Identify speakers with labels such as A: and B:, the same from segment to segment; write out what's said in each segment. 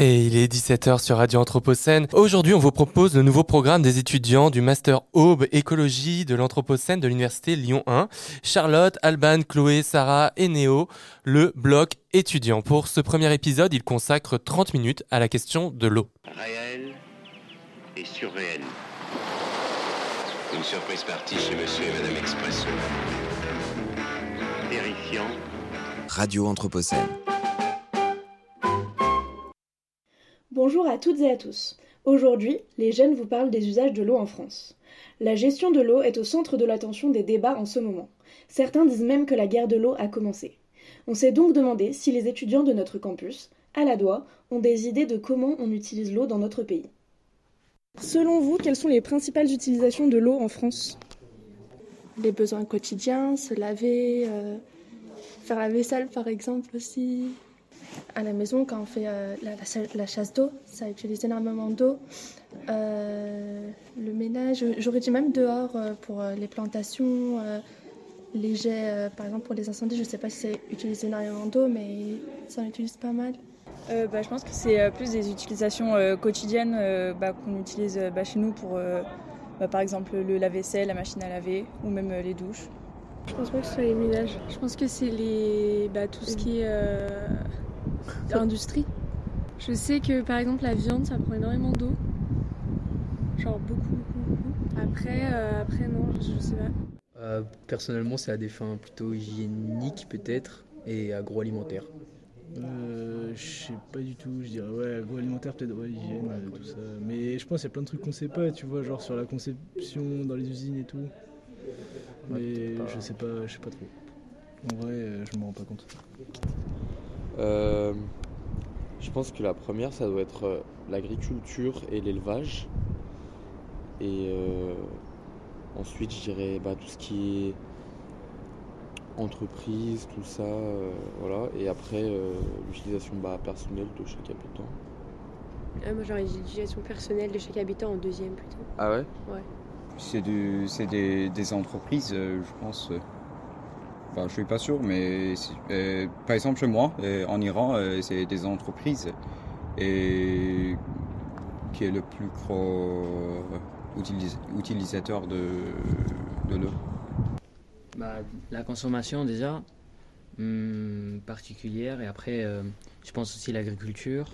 A: Et il est 17h sur Radio Anthropocène. Aujourd'hui, on vous propose le nouveau programme des étudiants du Master Aube Écologie de l'Anthropocène de l'Université Lyon 1. Charlotte, Alban, Chloé, Sarah et Néo, le bloc étudiant. Pour ce premier épisode, il consacre 30 minutes à la question de l'eau.
B: Réel et surréel. Une surprise partie chez monsieur et madame Expresso. Terrifiant.
C: Radio Anthropocène.
D: Bonjour à toutes et à tous. Aujourd'hui, les jeunes vous parlent des usages de l'eau en France. La gestion de l'eau est au centre de l'attention des débats en ce moment. Certains disent même que la guerre de l'eau a commencé. On s'est donc demandé si les étudiants de notre campus, à la doigt, ont des idées de comment on utilise l'eau dans notre pays. Selon vous, quelles sont les principales utilisations de l'eau en France?
E: Les besoins quotidiens, se laver, euh, faire la vaisselle par exemple aussi, à la maison, quand on fait euh, la, chasse d'eau, ça utilise énormément d'eau. Euh, le ménage, j'aurais dit même dehors euh, pour les plantations, les jets, par exemple pour les incendies, je ne sais pas si ça utilise énormément d'eau, mais ça en utilise pas mal.
F: Bah, je pense que c'est plus des utilisations quotidiennes bah, qu'on utilise bah, chez nous pour, bah, par exemple, le lave-vaisselle, la machine à laver ou même les douches.
E: Je pense pas que ce soit les ménages.
G: Je pense que c'est les, tout ce qui est l'industrie. Je sais que par exemple la viande ça prend énormément d'eau. Genre beaucoup, beaucoup, beaucoup. Après, euh, après non, je, sais pas.
H: Euh, personnellement, c'est à des fins plutôt hygiéniques peut-être et agroalimentaires.
I: Euh, je sais pas du tout, je dirais ouais, agroalimentaire, peut-être ouais, hygiène, tout ça. Mais je pense qu'il y a plein de trucs qu'on sait pas, tu vois, genre sur la conception dans les usines et tout. Mais je sais pas, je sais pas trop. En vrai, je me rends pas compte.
J: Euh, je pense que la première, ça doit être euh, l'agriculture et l'élevage. Et euh, ensuite, je dirais bah, tout ce qui est entreprise, tout ça. voilà. Et après, l'utilisation bah, personnelle de chaque habitant.
K: Ah, moi, j'aurais l'utilisation personnelle de chaque habitant en deuxième plutôt.
J: Ah ouais?
K: Ouais.
L: C'est des, des, entreprises, je pense. Je je suis pas sûr, mais euh, par exemple chez moi, euh, en Iran, euh, c'est des entreprises et qui est le plus gros utilisateur de, l'eau.
H: Bah, la consommation déjà hum, particulière et après je pense aussi l'agriculture,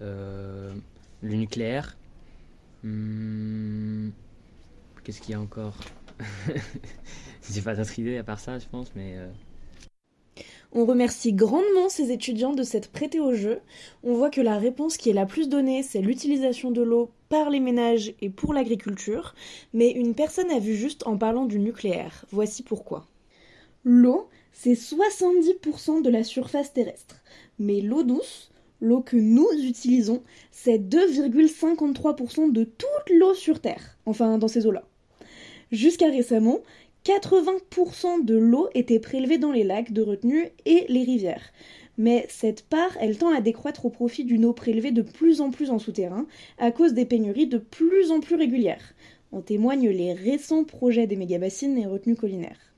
H: le nucléaire. Hum, qu'est-ce qu'il y a encore? J'ai pas d'autres idées à part ça, je pense, mais. Euh.
D: On remercie grandement ces étudiants de s'être prêtés au jeu. On voit que la réponse qui est la plus donnée, c'est l'utilisation de l'eau par les ménages et pour l'agriculture, mais une personne a vu juste en parlant du nucléaire. Voici pourquoi. L'eau, c'est 70% de la surface terrestre, mais l'eau douce, l'eau que nous utilisons, c'est 2,53% de toute l'eau sur Terre, enfin dans ces eaux-là. Jusqu'à récemment, 80% de l'eau était prélevée dans les lacs de retenue et les rivières. Mais cette part, elle tend à décroître au profit d'une eau prélevée de plus en plus en souterrain, à cause des pénuries de plus en plus régulières. En témoignent les récents projets des mégabassines et retenues collinaires.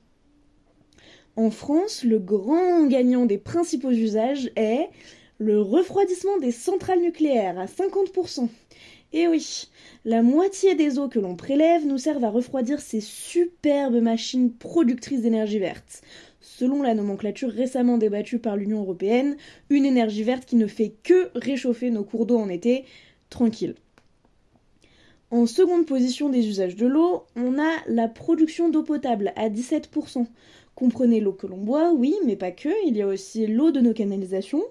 D: En France, le grand gagnant des principaux usages est le refroidissement des centrales nucléaires à 50%. Et oui, la moitié des eaux que l'on prélève nous servent à refroidir ces superbes machines productrices d'énergie verte. Selon la nomenclature récemment débattue par l'Union européenne, une énergie verte qui ne fait que réchauffer nos cours d'eau en été, tranquille. En seconde position des usages de l'eau, on a la production d'eau potable à 17%. Comprenez l'eau que l'on boit, oui, mais pas que, il y a aussi l'eau de nos canalisations,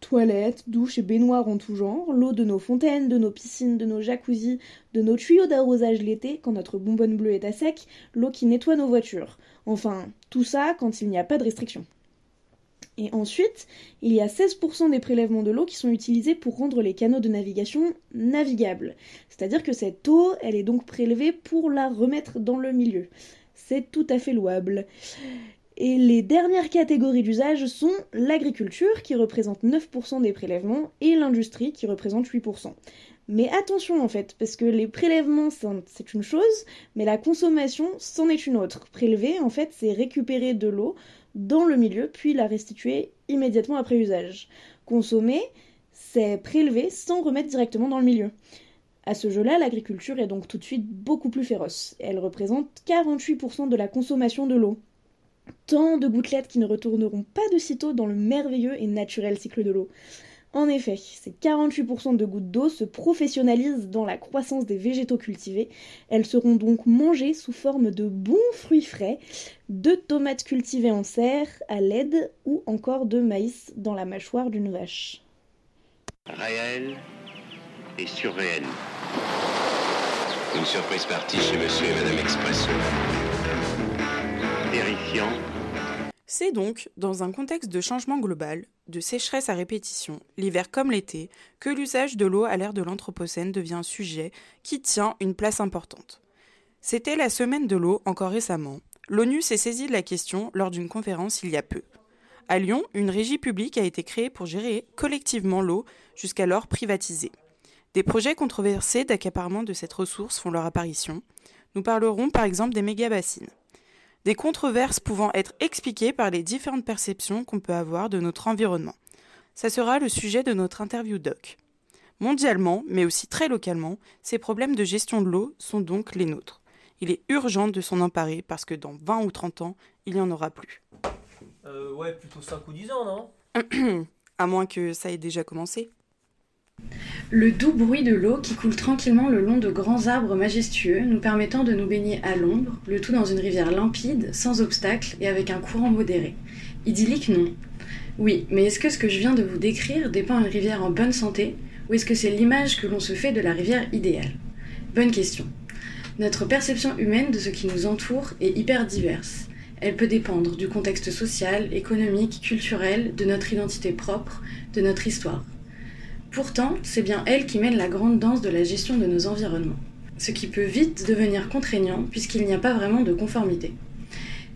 D: toilettes, douches et baignoires en tout genre, l'eau de nos fontaines, de nos piscines, de nos jacuzzis, de nos tuyaux d'arrosage l'été quand notre bonbonne bleue est à sec, l'eau qui nettoie nos voitures. Enfin, tout ça quand il n'y a pas de restriction. Et ensuite, il y a 16% des prélèvements de l'eau qui sont utilisés pour rendre les canaux de navigation navigables. C'est-à-dire que cette eau, elle est donc prélevée pour la remettre dans le milieu. C'est tout à fait louable. Et les dernières catégories d'usage sont l'agriculture qui représente 9% des prélèvements et l'industrie qui représente 8%. Mais attention en fait, parce que les prélèvements c'est une chose, mais la consommation c'en est une autre. Prélever en fait c'est récupérer de l'eau dans le milieu puis la restituer immédiatement après usage. Consommer c'est prélevé sans remettre directement dans le milieu. À ce jeu-là, l'agriculture est donc tout de suite beaucoup plus féroce. Elle représente 48% de la consommation de l'eau. Tant de gouttelettes qui ne retourneront pas de sitôt dans le merveilleux et naturel cycle de l'eau. En effet, ces 48% de gouttes d'eau se professionnalisent dans la croissance des végétaux cultivés. Elles seront donc mangées sous forme de bons fruits frais, de tomates cultivées en serre, à l'aide ou encore de maïs dans la mâchoire d'une vache.
B: Réel et surréel. Une surprise partie chez Monsieur et Madame Expresso.
M: C'est donc dans un contexte de changement global, de sécheresse à répétition, l'hiver comme l'été, que l'usage de l'eau à l'ère de l'Anthropocène devient un sujet qui tient une place importante. C'était la semaine de l'eau encore récemment. L'ONU s'est saisie de la question lors d'une conférence il y a peu. À Lyon, une régie publique a été créée pour gérer collectivement l'eau, jusqu'alors privatisée. Des projets controversés d'accaparement de cette ressource font leur apparition. Nous parlerons par exemple des méga-bassines. Des controverses pouvant être expliquées par les différentes perceptions qu'on peut avoir de notre environnement. Ça sera le sujet de notre interview doc. Mondialement, mais aussi très localement, ces problèmes de gestion de l'eau sont donc les nôtres. Il est urgent de s'en emparer parce que dans 20 ou 30 ans, il n'y en aura plus.
N: Euh, ouais, plutôt 5 ou 10 ans, non?
M: À moins que ça ait déjà commencé.
O: Le doux bruit de l'eau qui coule tranquillement le long de grands arbres majestueux, nous permettant de nous baigner à l'ombre, le tout dans une rivière limpide, sans obstacle et avec un courant modéré. Idyllique, non. Oui, mais est-ce que ce que je viens de vous décrire dépend une rivière en bonne santé, ou est-ce que c'est l'image que l'on se fait de la rivière idéale? Bonne question. Notre perception humaine de ce qui nous entoure est hyper diverse. Elle peut dépendre du contexte social, économique, culturel, de notre identité propre, de notre histoire. Pourtant, c'est bien elle qui mène la grande danse de la gestion de nos environnements, ce qui peut vite devenir contraignant puisqu'il n'y a pas vraiment de conformité.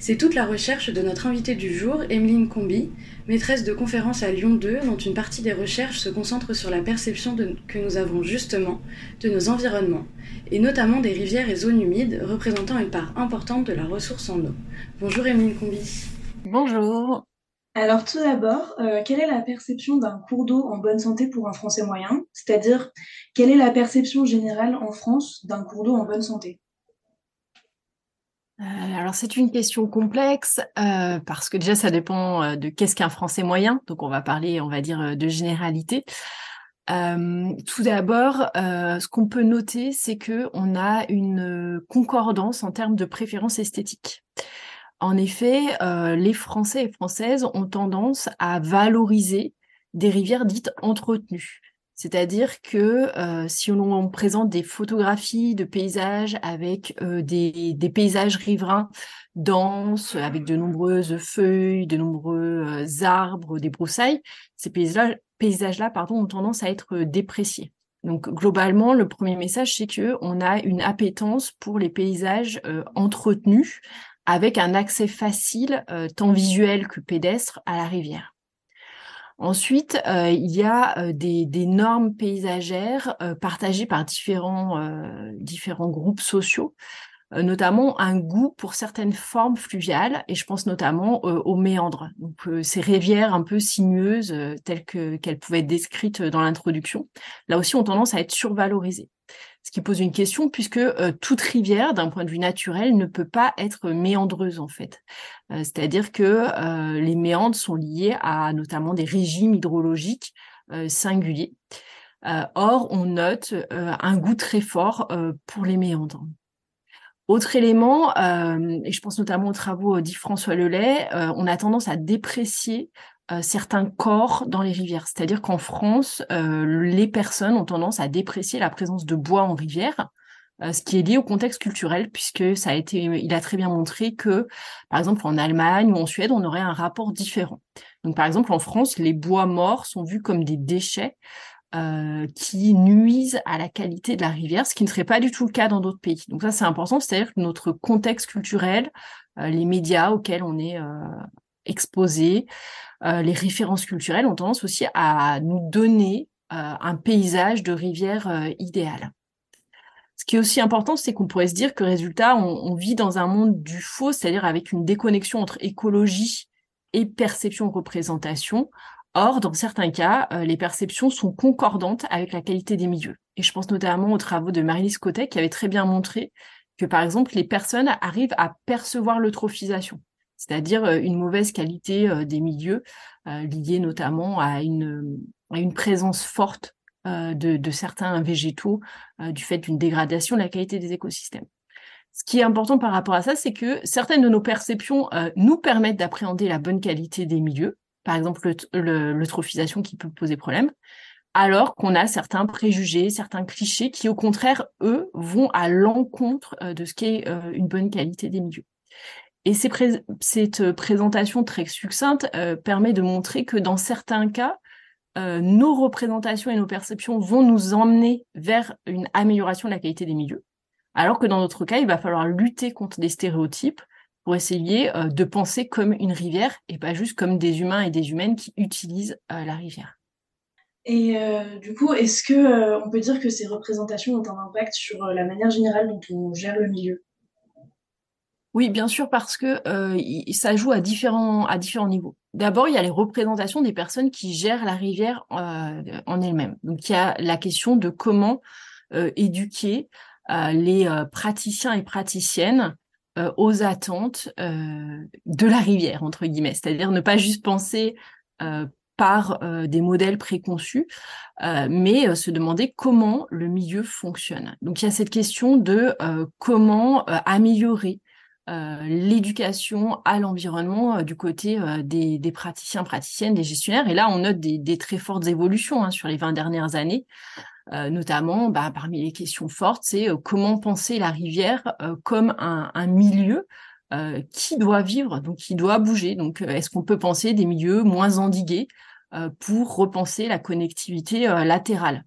O: C'est toute la recherche de notre invitée du jour, Emeline Combi, maîtresse de conférence à Lyon 2, dont une partie des recherches se concentre sur la perception que nous avons justement de nos environnements, et notamment des rivières et zones humides, représentant une part importante de la ressource en eau. Bonjour Emeline Combi.
P: Bonjour. Alors tout d'abord, euh, quelle est la perception d'un cours d'eau en bonne santé pour un Français moyen? C'est-à-dire, quelle est la perception générale en France d'un cours d'eau en bonne santé?
Q: Euh, alors c'est une question complexe euh, parce que déjà ça dépend de qu'est-ce qu'un Français moyen. Donc on va parler, on va dire, de généralité. tout d'abord, ce qu'on peut noter, c'est que on a une concordance en termes de préférence esthétique. En effet, euh, les Français et Françaises ont tendance à valoriser des rivières dites entretenues. C'est-à-dire que euh, si on, présente des photographies de paysages avec euh, des, paysages riverains denses, avec de nombreuses feuilles, de nombreux arbres, des broussailles, ces paysages-là pardon, ont tendance à être dépréciés. Donc globalement, le premier message, c'est que on a une appétence pour les paysages entretenus avec un accès facile, euh, tant visuel que pédestre, à la rivière. Ensuite, euh, il y a euh, des, normes paysagères partagées par différents, différents groupes sociaux, notamment un goût pour certaines formes fluviales, et je pense notamment aux méandres, donc ces rivières un peu sinueuses telles qu'elles pouvaient être décrites dans l'introduction. Là aussi, ont tendance à être survalorisées ce qui pose une question puisque euh, toute rivière, d'un point de vue naturel, ne peut pas être méandreuse en fait. Euh, c'est-à-dire que euh, les méandres sont liés à notamment des régimes hydrologiques singuliers. or, on note un goût très fort pour les méandres. Autre élément, et je pense notamment aux travaux d'Yves-François Lelay, on a tendance à déprécier euh, certains corps dans les rivières. C'est-à-dire qu'en France, euh, les personnes ont tendance à déprécier la présence de bois en rivière, euh, ce qui est lié au contexte culturel, puisque ça a été, il a très bien montré que, par exemple, en Allemagne ou en Suède, on aurait un rapport différent. Donc, par exemple, en France, les bois morts sont vus comme des déchets. Qui nuisent à la qualité de la rivière, ce qui ne serait pas du tout le cas dans d'autres pays. Donc ça, c'est important, c'est-à-dire que notre contexte culturel, les médias auxquels on est exposé, euh, les références culturelles ont tendance aussi à nous donner euh, un paysage de rivière euh, idéal. Ce qui est aussi important, c'est qu'on pourrait se dire que résultat, on, vit dans un monde du faux, c'est-à-dire avec une déconnexion entre écologie et perception représentation. Or, dans certains cas, les perceptions sont concordantes avec la qualité des milieux. Et je pense notamment aux travaux de Marie-Lise Cotet qui avait très bien montré que, par exemple, les personnes arrivent à percevoir l'eutrophisation, c'est-à-dire une mauvaise qualité des milieux, liée notamment à une, présence forte de, certains végétaux du fait d'une dégradation de la qualité des écosystèmes. Ce qui est important par rapport à ça, c'est que certaines de nos perceptions nous permettent d'appréhender la bonne qualité des milieux, par exemple l'eutrophisation qui peut poser problème, alors qu'on a certains préjugés, certains clichés qui, au contraire, eux, vont à l'encontre de ce qu'est une bonne qualité des milieux. Et cette présentation très succincte permet de montrer que dans certains cas, nos représentations et nos perceptions vont nous emmener vers une amélioration de la qualité des milieux. Alors que dans notre cas, il va falloir lutter contre des stéréotypes pour essayer de penser comme une rivière et pas juste comme des humains et des humaines qui utilisent la rivière.
P: Et du coup, est-ce que on peut dire que ces représentations ont un impact sur la manière générale dont on gère le milieu?
Q: Oui, bien sûr, parce que ça joue à différents, à différents niveaux. D'abord, il y a les représentations des personnes qui gèrent la rivière en elle-même. Donc, il y a la question de comment éduquer les praticiens et praticiennes aux attentes de la rivière, entre guillemets. C'est-à-dire ne pas juste penser par des modèles préconçus, mais se demander comment le milieu fonctionne. Donc il y a cette question de comment améliorer euh, l'éducation à l'environnement euh, du côté euh, des, des, praticiens, praticiennes, des gestionnaires. Et là, on note des, des très fortes évolutions hein, sur les 20 dernières années. Notamment, bah, parmi les questions fortes, c'est comment penser la rivière comme un, milieu qui doit vivre, donc qui doit bouger. Donc, est-ce qu'on peut penser des milieux moins endigués pour repenser la connectivité latérale?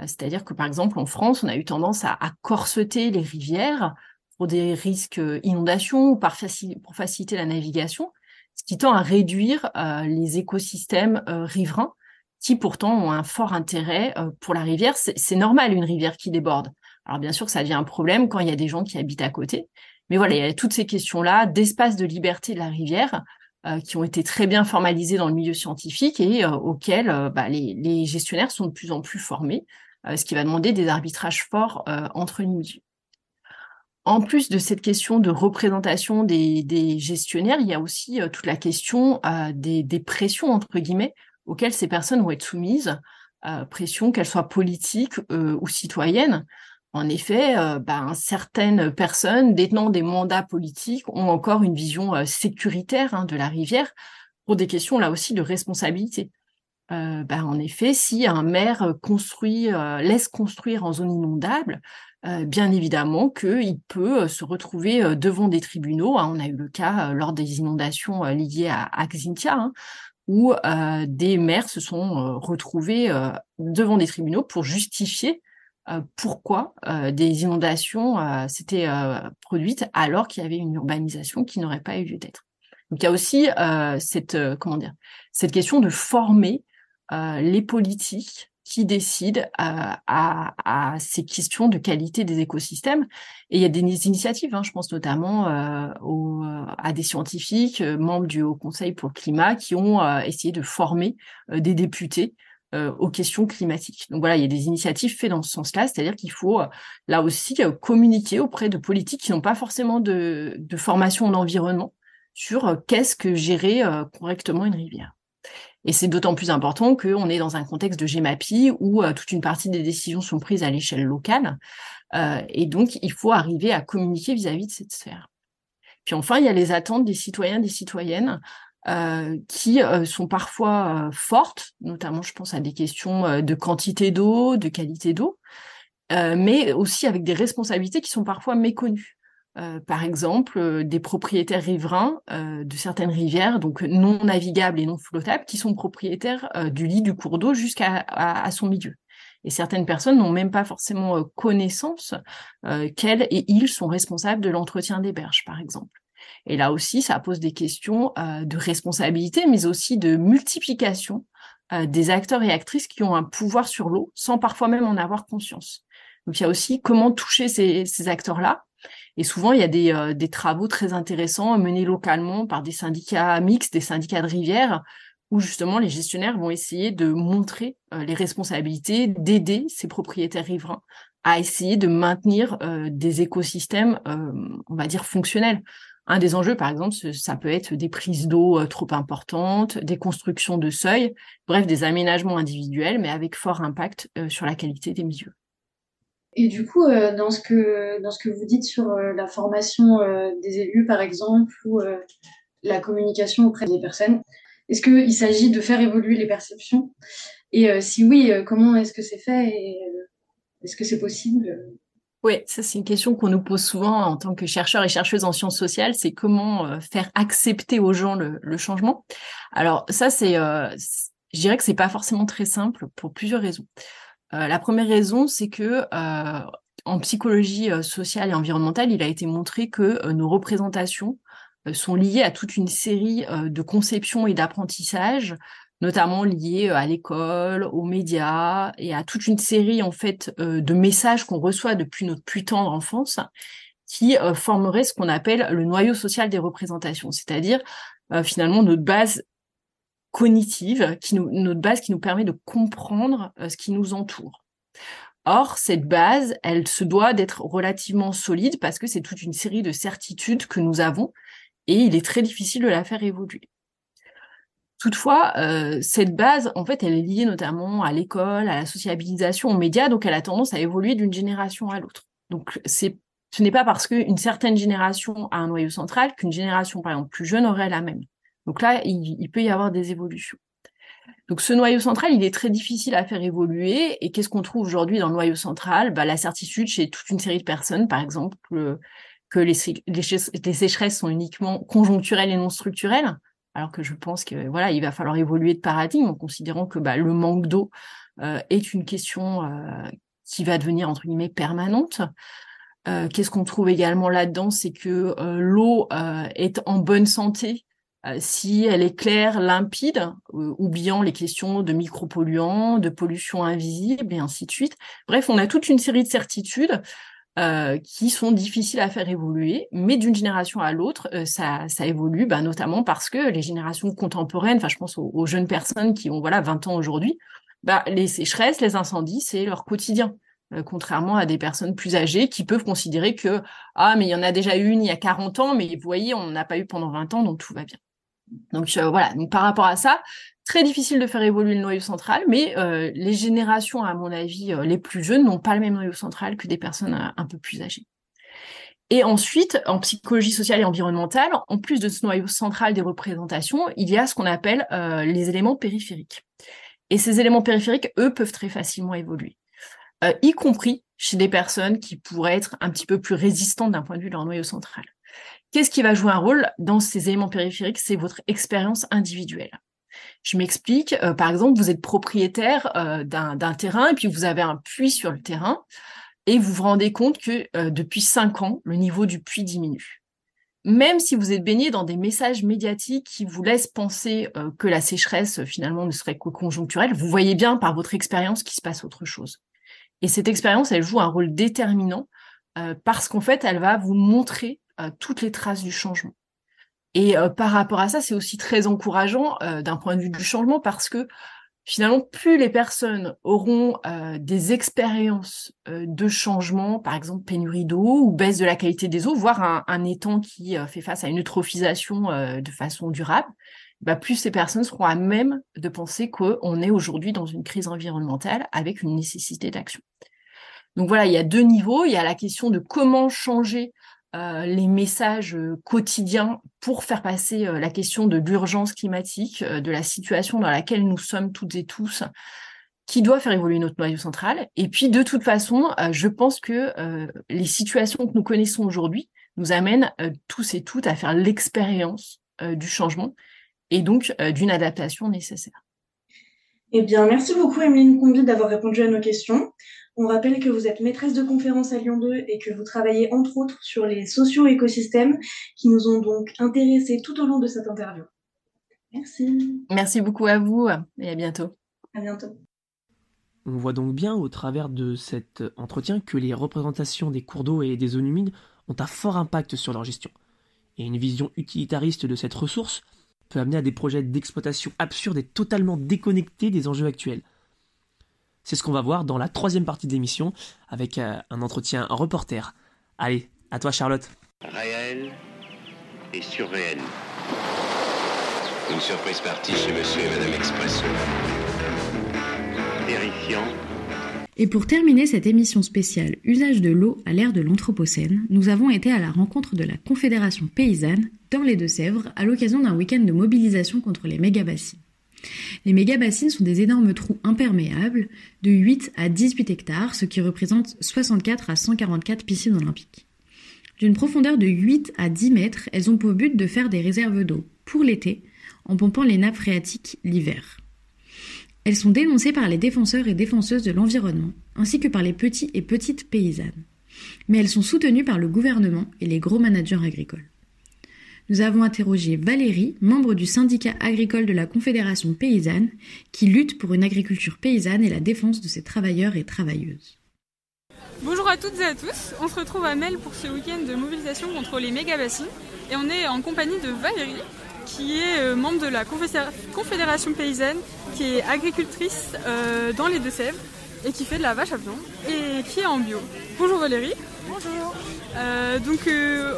Q: C'est-à-dire que, par exemple, en France, on a eu tendance à, à corseter les rivières pour des risques euh, inondations ou pour faciliter la navigation, ce qui tend à réduire euh, les écosystèmes euh, riverains qui pourtant ont un fort intérêt pour la rivière. C'est normal une rivière qui déborde. Alors bien sûr ça devient un problème quand il y a des gens qui habitent à côté, mais voilà, il y a toutes ces questions-là d'espace de liberté de la rivière qui ont été très bien formalisées dans le milieu scientifique et auxquelles bah, les, les, gestionnaires sont de plus en plus formés, ce qui va demander des arbitrages forts entre les milieux. En plus de cette question de représentation des, gestionnaires, il y a aussi euh, toute la question euh, des, pressions, entre guillemets, auxquelles ces personnes vont être soumises, euh, pressions qu'elles soient politiques ou citoyennes. En effet, ben, certaines personnes détenant des mandats politiques ont encore une vision sécuritaire hein, de la rivière pour des questions là aussi de responsabilité. Ben, en effet, si un maire construit, laisse construire en zone inondable, euh, bien évidemment qu'il peut euh, se retrouver euh, devant des tribunaux. Hein. On a eu le cas lors des inondations liées à, à Xintia, hein, où des maires se sont retrouvés devant des tribunaux pour justifier pourquoi des inondations s'étaient produites alors qu'il y avait une urbanisation qui n'aurait pas eu lieu d'être. Donc il y a aussi cette comment dire cette question de former les politiques qui décide à, à, ces questions de qualité des écosystèmes. Et il y a des initiatives, hein, je pense notamment euh, aux, à des scientifiques, euh, membres du Haut Conseil pour le climat, qui ont euh, essayé de former euh, des députés aux questions climatiques. Donc voilà, il y a des initiatives faites dans ce sens-là, c'est-à-dire qu'il faut là aussi communiquer auprès de politiques qui n'ont pas forcément de, de formation en environnement sur qu'est-ce que gérer correctement une rivière. Et c'est d'autant plus important qu'on est dans un contexte de GEMAPI où euh, toute une partie des décisions sont prises à l'échelle locale. Euh, et donc, il faut arriver à communiquer vis-à-vis de cette sphère. Puis enfin, il y a les attentes des citoyens, des citoyennes, euh, qui sont parfois fortes, notamment je pense à des questions de quantité d'eau, de qualité d'eau, mais aussi avec des responsabilités qui sont parfois méconnues. Euh, par exemple, euh, des propriétaires riverains euh, de certaines rivières, donc non navigables et non flottables, qui sont propriétaires du lit du cours d'eau jusqu'à à, son milieu. Et certaines personnes n'ont même pas forcément connaissance qu'elles et ils sont responsables de l'entretien des berges, par exemple. Et là aussi, ça pose des questions de responsabilité, mais aussi de multiplication des acteurs et actrices qui ont un pouvoir sur l'eau, sans parfois même en avoir conscience. Donc il y a aussi comment toucher ces acteurs-là, et souvent, il y a des, euh, des, travaux très intéressants menés localement par des syndicats mixtes, des syndicats de rivières, où justement les gestionnaires vont essayer de montrer les responsabilités, d'aider ces propriétaires riverains à essayer de maintenir des écosystèmes, on va dire, fonctionnels. Un des enjeux, par exemple, ça peut être des prises d'eau trop importantes, des constructions de seuils, bref, des aménagements individuels, mais avec fort impact sur la qualité des milieux.
R: Et du coup, dans, ce que, dans ce que vous dites sur la formation des élus, par exemple, ou la communication auprès des personnes, est-ce qu'il s'agit de faire évoluer les perceptions? Et si oui, comment est-ce que c'est fait est-ce que c'est possible?
Q: Oui, ça c'est une question qu'on nous pose souvent en tant que chercheurs et chercheuses en sciences sociales, c'est comment euh, faire accepter aux gens le, changement. Alors ça c'est, euh, je dirais que c'est pas forcément très simple pour plusieurs raisons. Euh, la première raison, c'est que en psychologie sociale et environnementale, il a été montré que nos représentations sont liées à toute une série de conceptions et d'apprentissages notamment liées euh, à l'école, aux médias et à toute une série en fait euh, de messages qu'on reçoit depuis notre plus tendre enfance qui euh, formeraient ce qu'on appelle le noyau social des représentations, c'est-à-dire finalement notre base cognitive, qui notre base qui nous permet de comprendre ce qui nous entoure. Or, cette base, elle se doit d'être relativement solide parce que c'est toute une série de certitudes que nous avons et il est très difficile de la faire évoluer. Toutefois, euh, cette base, en fait, elle est liée notamment à l'école, à la sociabilisation, aux médias, donc elle a tendance à évoluer d'une génération à l'autre. Donc c'est, ce n'est pas parce qu'une certaine génération a un noyau central qu'une génération, par exemple, plus jeune aurait la même. Donc là, il, peut y avoir des évolutions. Donc ce noyau central, il est très difficile à faire évoluer. Et qu'est-ce qu'on trouve aujourd'hui dans le noyau central? Bah, La certitude chez toute une série de personnes, par exemple, que les, sécheresses sont uniquement conjoncturelles et non structurelles alors que je pense que voilà, il va falloir évoluer de paradigme en considérant que bah, le manque d'eau euh, est une question euh, qui va devenir entre guillemets permanente. Euh, qu'est-ce qu'on trouve également là-dedans, c'est que l'eau est en bonne santé si elle est claire, limpide, oubliant les questions de micropolluants, de pollution invisible et ainsi de suite. Bref, on a toute une série de certitudes euh, qui sont difficiles à faire évoluer, mais d'une génération à l'autre, euh, ça, ça, évolue, bah, notamment parce que les générations contemporaines, enfin je pense aux, jeunes personnes qui ont voilà 20 ans aujourd'hui, bah, les sécheresses, les incendies, c'est leur quotidien. Euh, contrairement à des personnes plus âgées qui peuvent considérer que ah mais il y en a déjà eu une il y a 40 ans, mais vous voyez, on n'a pas eu pendant 20 ans, donc tout va bien. Donc voilà, donc par rapport à ça, très difficile de faire évoluer le noyau central, mais euh, les générations, à mon avis, euh, les plus jeunes n'ont pas le même noyau central que des personnes euh, un peu plus âgées. Et ensuite, en psychologie sociale et environnementale, en plus de ce noyau central des représentations, il y a ce qu'on appelle les éléments périphériques. Et ces éléments périphériques, eux, peuvent très facilement évoluer, y compris chez des personnes qui pourraient être un petit peu plus résistantes d'un point de vue de leur noyau central. Qu'est-ce qui va jouer un rôle dans ces éléments périphériques? C'est votre expérience individuelle. Je m'explique. Euh, par exemple, vous êtes propriétaire euh, d'un terrain et puis vous avez un puits sur le terrain et vous vous rendez compte que euh, depuis cinq ans, le niveau du puits diminue. Même si vous êtes baigné dans des messages médiatiques qui vous laissent penser que la sécheresse finalement ne serait que conjoncturelle, vous voyez bien par votre expérience qu'il se passe autre chose. Et cette expérience, elle joue un rôle déterminant parce qu'en fait, elle va vous montrer toutes les traces du changement. Et euh, par rapport à ça, c'est aussi très encourageant euh, d'un point de vue du changement parce que finalement, plus les personnes auront euh, des expériences de changement, par exemple pénurie d'eau ou baisse de la qualité des eaux, voire un, étang qui fait face à une eutrophisation de façon durable, bah, plus ces personnes seront à même de penser qu'on est aujourd'hui dans une crise environnementale avec une nécessité d'action. Donc voilà, il y a deux niveaux. Il y a la question de comment changer euh, les messages euh, quotidiens pour faire passer euh, la question de l'urgence climatique, de la situation dans laquelle nous sommes toutes et tous, qui doit faire évoluer notre noyau central. Et puis, de toute façon, je pense que les situations que nous connaissons aujourd'hui nous amènent tous et toutes à faire l'expérience du changement et donc d'une adaptation nécessaire.
P: Eh bien, merci beaucoup, Emeline Combi, d'avoir répondu à nos questions. On rappelle que vous êtes maîtresse de conférence à Lyon 2 et que vous travaillez entre autres sur les socio-écosystèmes qui nous ont donc intéressés tout au long de cette interview. Merci.
Q: Merci beaucoup à vous et à bientôt.
P: À bientôt.
S: On voit donc bien au travers de cet entretien que les représentations des cours d'eau et des zones humides ont un fort impact sur leur gestion. Et une vision utilitariste de cette ressource peut amener à des projets d'exploitation absurdes et totalement déconnectés des enjeux actuels. C'est ce qu'on va voir dans la troisième partie de l'émission avec euh, un entretien reporter. Allez, à toi Charlotte.
B: Réel et surréel. Une surprise partie chez Monsieur et Madame Expresso. Terrifiant.
R: Et pour terminer cette émission spéciale Usage de l'eau à l'ère de l'Anthropocène, nous avons été à la rencontre de la Confédération paysanne dans les Deux-Sèvres à l'occasion d'un week-end de mobilisation contre les méga-bassines. Les méga-bassines sont des énormes trous imperméables de 8 à 18 hectares, ce qui représente 64 à 144 piscines olympiques. D'une profondeur de 8 à 10 mètres, elles ont pour but de faire des réserves d'eau pour l'été en pompant les nappes phréatiques l'hiver. Elles sont dénoncées par les défenseurs et défenseuses de l'environnement, ainsi que par les petits et petites paysannes. Mais elles sont soutenues par le gouvernement et les gros managers agricoles. Nous avons interrogé Valérie, membre du syndicat agricole de la Confédération paysanne, qui lutte pour une agriculture paysanne et la défense de ses travailleurs et travailleuses.
T: Bonjour à toutes et à tous, on se retrouve à Mel pour ce week-end de mobilisation contre les méga-bassines et on est en compagnie de Valérie qui est euh, membre de la Confédération paysanne, qui est agricultrice euh, dans les Deux-Sèvres et qui fait de la vache à viande et qui est en bio. Bonjour Valérie.
U: Bonjour.
T: Euh, donc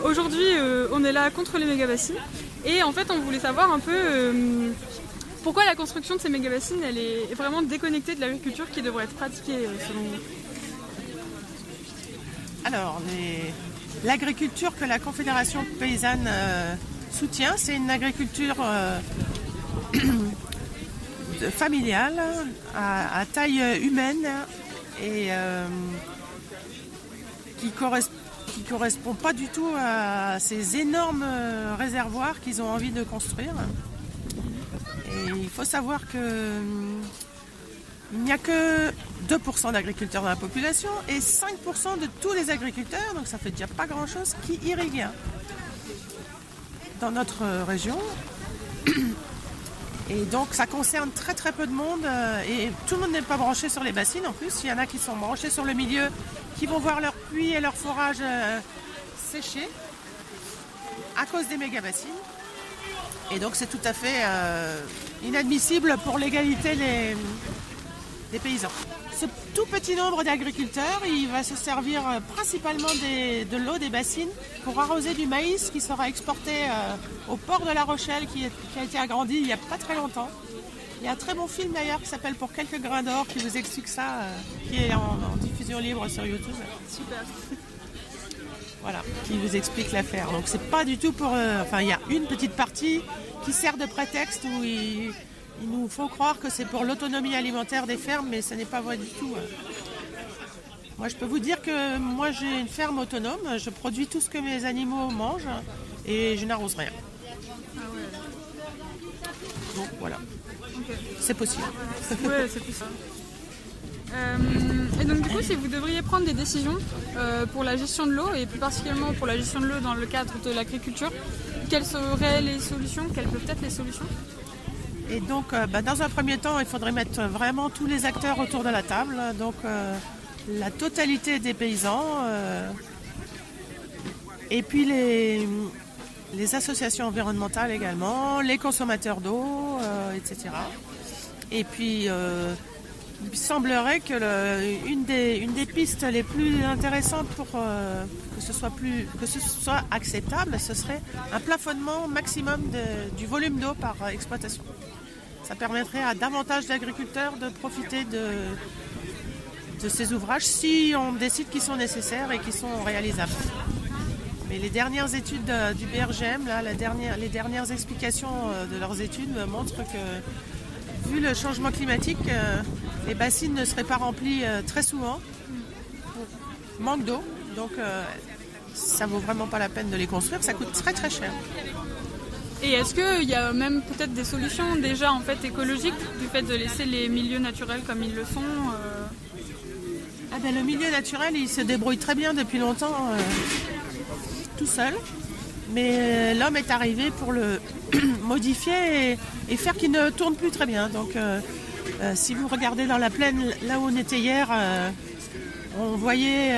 T: aujourd'hui on est là contre les méga-bassines et en fait on voulait savoir un peu pourquoi la construction de ces méga-bassines elle est vraiment déconnectée de l'agriculture qui devrait être pratiquée selon vous?
U: Alors l'agriculture que la Confédération paysanne soutient. C'est une agriculture euh, familiale, à, taille humaine et euh, qui ne correspond pas du tout à ces énormes réservoirs qu'ils ont envie de construire. Et il faut savoir que il n'y a que 2% d'agriculteurs dans la population et 5% de tous les agriculteurs, donc ça fait déjà pas grand-chose, qui irriguent dans notre région. Et donc ça concerne très très peu de monde euh, et tout le monde n'est pas branché sur les bassines en plus. Il y en a qui sont branchés sur le milieu, qui vont voir leur puits et leur forage euh, sécher à cause des méga bassines. Et donc c'est tout à fait euh, inadmissible pour l'égalité des paysans ce tout petit nombre d'agriculteurs, il va se servir euh, principalement de l'eau des bassines pour arroser du maïs qui sera exporté au port de La Rochelle qui, a été agrandi il n'y a pas très longtemps. Il y a un très bon film d'ailleurs qui s'appelle Pour quelques grains d'or qui vous explique ça, qui est en, libre sur YouTube.
T: Super.
U: Voilà, qui vous explique l'affaire. Donc c'est pas du tout pour. enfin, il y a une petite partie qui sert de prétexte où il il nous faut croire que c'est pour l'autonomie alimentaire des fermes, mais ce n'est pas vrai du tout. Hein. Moi, je peux vous dire que moi, j'ai une ferme autonome. Je produis tout ce que mes animaux mangent et je n'arrose rien.
T: Ah
U: Donc voilà. C'est possible.
T: C'est possible. Euh, et donc du coup, si vous devriez prendre des décisions euh, pour la gestion de l'eau et plus particulièrement pour la gestion de l'eau dans le cadre de l'agriculture, quelles seraient les solutions Quelles peuvent être les solutions?
U: Et donc, euh, bah, dans un premier temps, il faudrait mettre vraiment tous les acteurs autour de la table. Donc, euh, la totalité des paysans. Et puis les, associations environnementales également, les consommateurs d'eau, etc. Et puis, il semblerait que une, des, une, des, pistes les plus intéressantes pour que, ce soit plus, que ce soit acceptable, ce serait un plafonnement maximum du volume d'eau par exploitation. Ça permettrait à davantage d'agriculteurs de profiter de, de ces ouvrages si on décide qu'ils sont nécessaires et qu'ils sont réalisables. Mais les dernières études du BRGM, là, les dernières explications euh, de leurs études montrent que, vu le changement climatique, euh, les bassines ne seraient pas remplies euh, très souvent, manque d'eau. Donc ça vaut vraiment pas la peine de les construire, ça coûte très très cher.
T: Et est-ce qu'il y a même peut-être des solutions déjà en fait écologiques du fait de laisser les milieux naturels comme ils le sont euh
U: ah ben, Le milieu naturel il se débrouille très bien depuis longtemps euh, tout seul. Mais euh, l'homme est arrivé pour le modifier et, faire qu'il ne tourne plus très bien. Donc si vous regardez dans la plaine là où on était hier, on voyait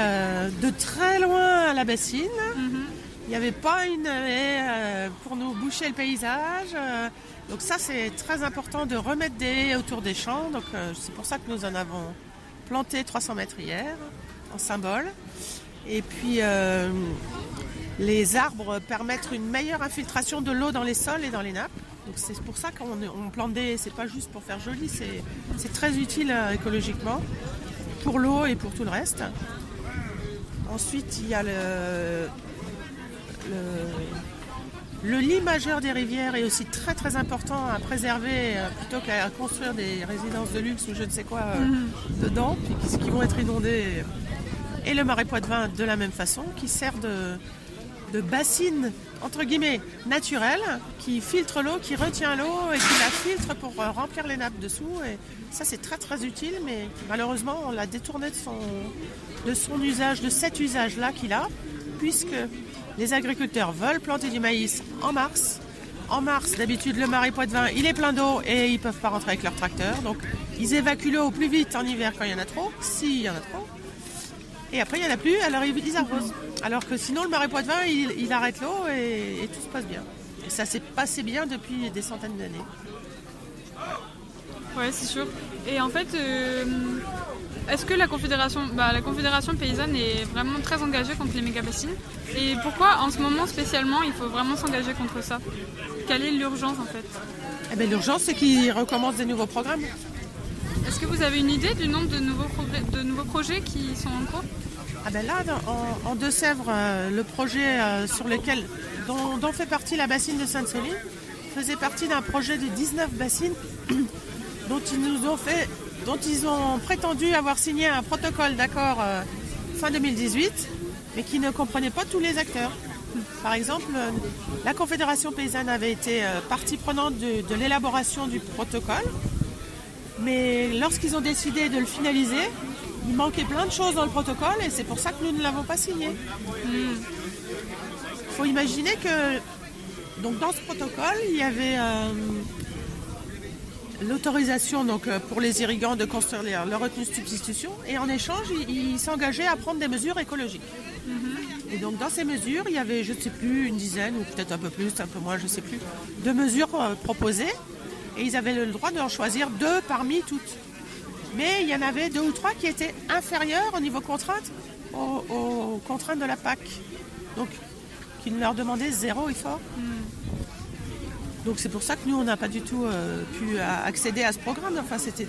U: de très loin la bassine.
T: Mhm.
U: Il n'y avait pas une haie euh, pour nous boucher le paysage. euh, donc ça, c'est très important de remettre des haies autour des champs. Donc euh, c'est pour ça que nous en avons planté 300 mètres hier, en symbole. Et puis euh, les arbres permettent une meilleure infiltration de l'eau dans les sols et dans les nappes. Donc c'est pour ça qu'on on plante des. C'est pas juste pour faire joli, c'est c'est très utile euh, écologiquement pour l'eau et pour tout le reste. Ensuite, il y a le, le, le lit majeur des rivières est aussi très très important à préserver euh, plutôt qu'à construire des résidences de luxe ou je ne sais quoi euh,
T: Mhm.
U: dedans, puis qui, qui vont être inondées. Et le marais Poitevin de la même façon, qui sert de, de bassine entre guillemets naturelle, qui filtre l'eau, qui retient l'eau et qui la filtre pour euh, remplir les nappes dessous. Et ça c'est très très utile, mais malheureusement on l'a détourné de son, usage, de cet usage-là qu'il a, puisque les agriculteurs veulent planter du maïs en mars. En mars, d'habitude, le marais Poitevin, il est plein d'eau et ils peuvent pas rentrer avec leur tracteur. Donc, ils évacuent l'eau plus vite en hiver quand il y en a trop, s'il y en a trop. Et après, il n'y en a plus, alors ils arrosent. Alors que sinon, le marais Poitevin, il, il arrête l'eau et, et tout se passe bien. Et ça s'est passé bien depuis des centaines d'années.
T: Ouais, c'est sûr. Et en fait, euh, est-ce que la Confédération, bah, la Confédération paysanne est vraiment très engagée contre les méga-bassines Et pourquoi, en ce moment spécialement, il faut vraiment s'engager contre ça? Quelle est l'urgence en fait?
U: Eh ben, L'urgence, c'est qu'ils recommencent des nouveaux programmes.
T: Est-ce que vous avez une idée du nombre de nouveaux, projets qui sont en cours?
U: Ah ben là, en, Deux-Sèvres, euh, le projet euh, sur lequel, dont, fait partie la bassine de Sainte-Soline faisait partie d'un projet de 19 bassines dont ils nous ont fait, dont ils ont prétendu avoir signé un protocole d'accord euh, fin 2018, mais qui ne comprenait pas tous les acteurs. Par exemple, la Confédération paysanne avait été partie prenante de l'élaboration du protocole, mais lorsqu'ils ont décidé de le finaliser, il manquait plein de choses dans le protocole et c'est pour ça que nous ne l'avons pas signé. Il faut imaginer que donc dans ce protocole, il y avait euh, l'autorisation donc euh, pour les irrigants de construire leur, leur retenue de substitution et en échange, ils s'engageaient à prendre des mesures écologiques. Et donc dans ces mesures, il y avait, je ne sais plus, une dizaine ou peut-être un peu plus, un peu moins, je ne sais plus, de mesures euh, proposées et ils avaient le droit d'en choisir deux parmi toutes. Mais il y en avait deux ou trois qui étaient inférieures au niveau contrainte aux, aux contraintes de la PAC. Donc, qui leur demandaient zéro effort. Donc c'est pour ça que nous, on n'a pas du tout euh, pu accéder à ce programme. Enfin, c'était,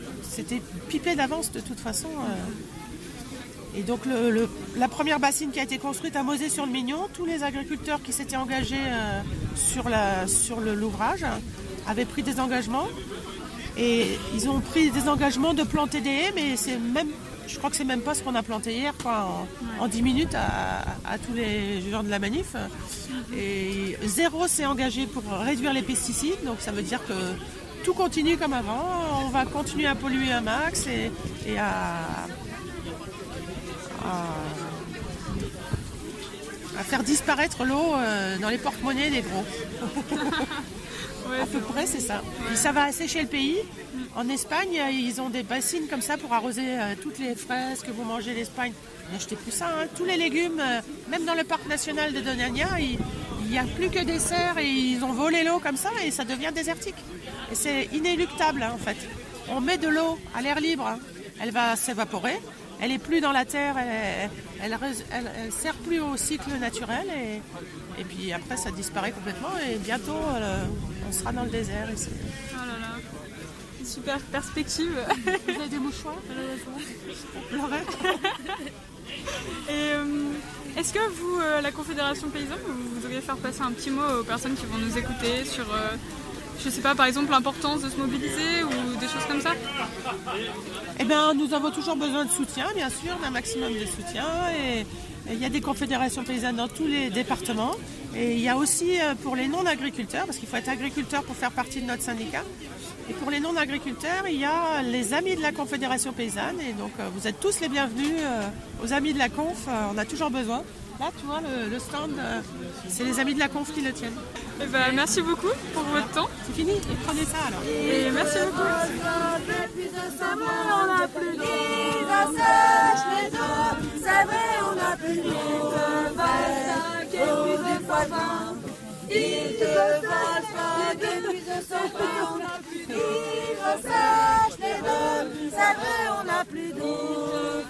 U: pipé d'avance de toute façon. euh. Et donc le- le- la première bassine qui a été construite à Mosée-sur-le-Mignon, tous les agriculteurs qui s'étaient engagés euh, sur, l'ouvrage avaient pris des engagements. Et ils ont pris des engagements de planter des haies, mais c'est même, je crois que c'est même pas ce qu'on a planté hier, quoi, en, en 10 minutes à, à tous les gens de la manif. Et zéro s'est engagé pour réduire les pesticides, donc ça veut dire que tout continue comme avant. On va continuer à polluer un max et, et à, à, à faire disparaître l'eau euh, dans les porte-monnaies des gros. à peu près, c'est ça. Et ça va assécher le pays. En Espagne, ils ont des bassines comme ça pour arroser euh, toutes les fraises que vous mangez l'Espagne. N'achetez plus ça. hein. Tous les légumes, euh, même dans le parc national de Doñana, il n'y a plus que des serres et ils ont volé l'eau comme ça et ça devient désertique. Et c'est inéluctable hein, en fait. On met de l'eau à l'air libre, hein. elle va s'évaporer. Elle est plus dans la terre, elle, elle, elle- elle sert plus au cycle naturel et, et puis après ça disparaît complètement et bientôt euh, on sera dans le désert.
T: Oh là là. Super perspective.
U: Vous avez des mouchoirs.
T: Et euh, est-ce que vous, euh, la Confédération paysanne, vous voudriez faire passer un petit mot aux personnes qui vont nous écouter sur, euh, je sais pas, par exemple l'importance de se mobiliser ou des choses comme ça
U: Eh bien, nous avons toujours besoin de soutien, bien sûr, d'un maximum de soutien. Et il y a des confédérations paysannes dans tous les départements. Et il y a aussi euh, pour les non-agriculteurs, parce qu'il faut être agriculteur pour faire partie de notre syndicat. Et pour les non-agriculteurs, il y a les amis de la Confédération paysanne. Et donc, euh, vous êtes tous les bienvenus euh, aux amis de la Conf. on a toujours besoin. Là, tu vois, le, le stand, euh, c'est les amis de la Conf qui le tiennent.
T: Eh ben, merci beaucoup pour votre temps.
U: C'est fini, et prenez ça alors.
T: Et merci beaucoup.
V: on n'a plus d'eau. Ça sèche les eaux. C'est vrai, on n'a plus d'eau. Et puis des fois Ils te volent pas depuis 200 pas, on n'a plus d'ivres sèches, les bonnes, c'est vrai, on n'a plus d'eau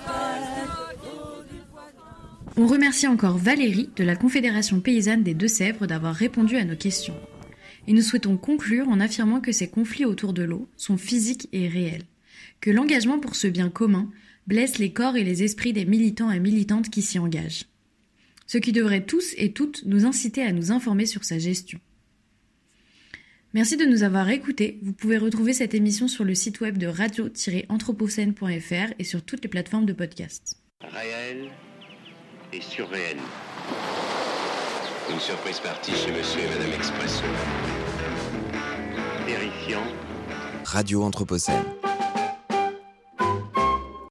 R: On remercie encore Valérie de la Confédération paysanne des Deux-Sèvres d'avoir répondu à nos questions. Et nous souhaitons conclure en affirmant que ces conflits autour de l'eau sont physiques et réels, que l'engagement pour ce bien commun blesse les corps et les esprits des militants et militantes qui s'y engagent. Ce qui devrait tous et toutes nous inciter à nous informer sur sa gestion. Merci de nous avoir écoutés. Vous pouvez retrouver cette émission sur le site web de radio-anthropocène.fr et sur toutes les plateformes de podcast.
B: Et surréel. Une surprise partie chez Monsieur et Madame Expresso. Terrifiant.
C: Radio Anthropocène.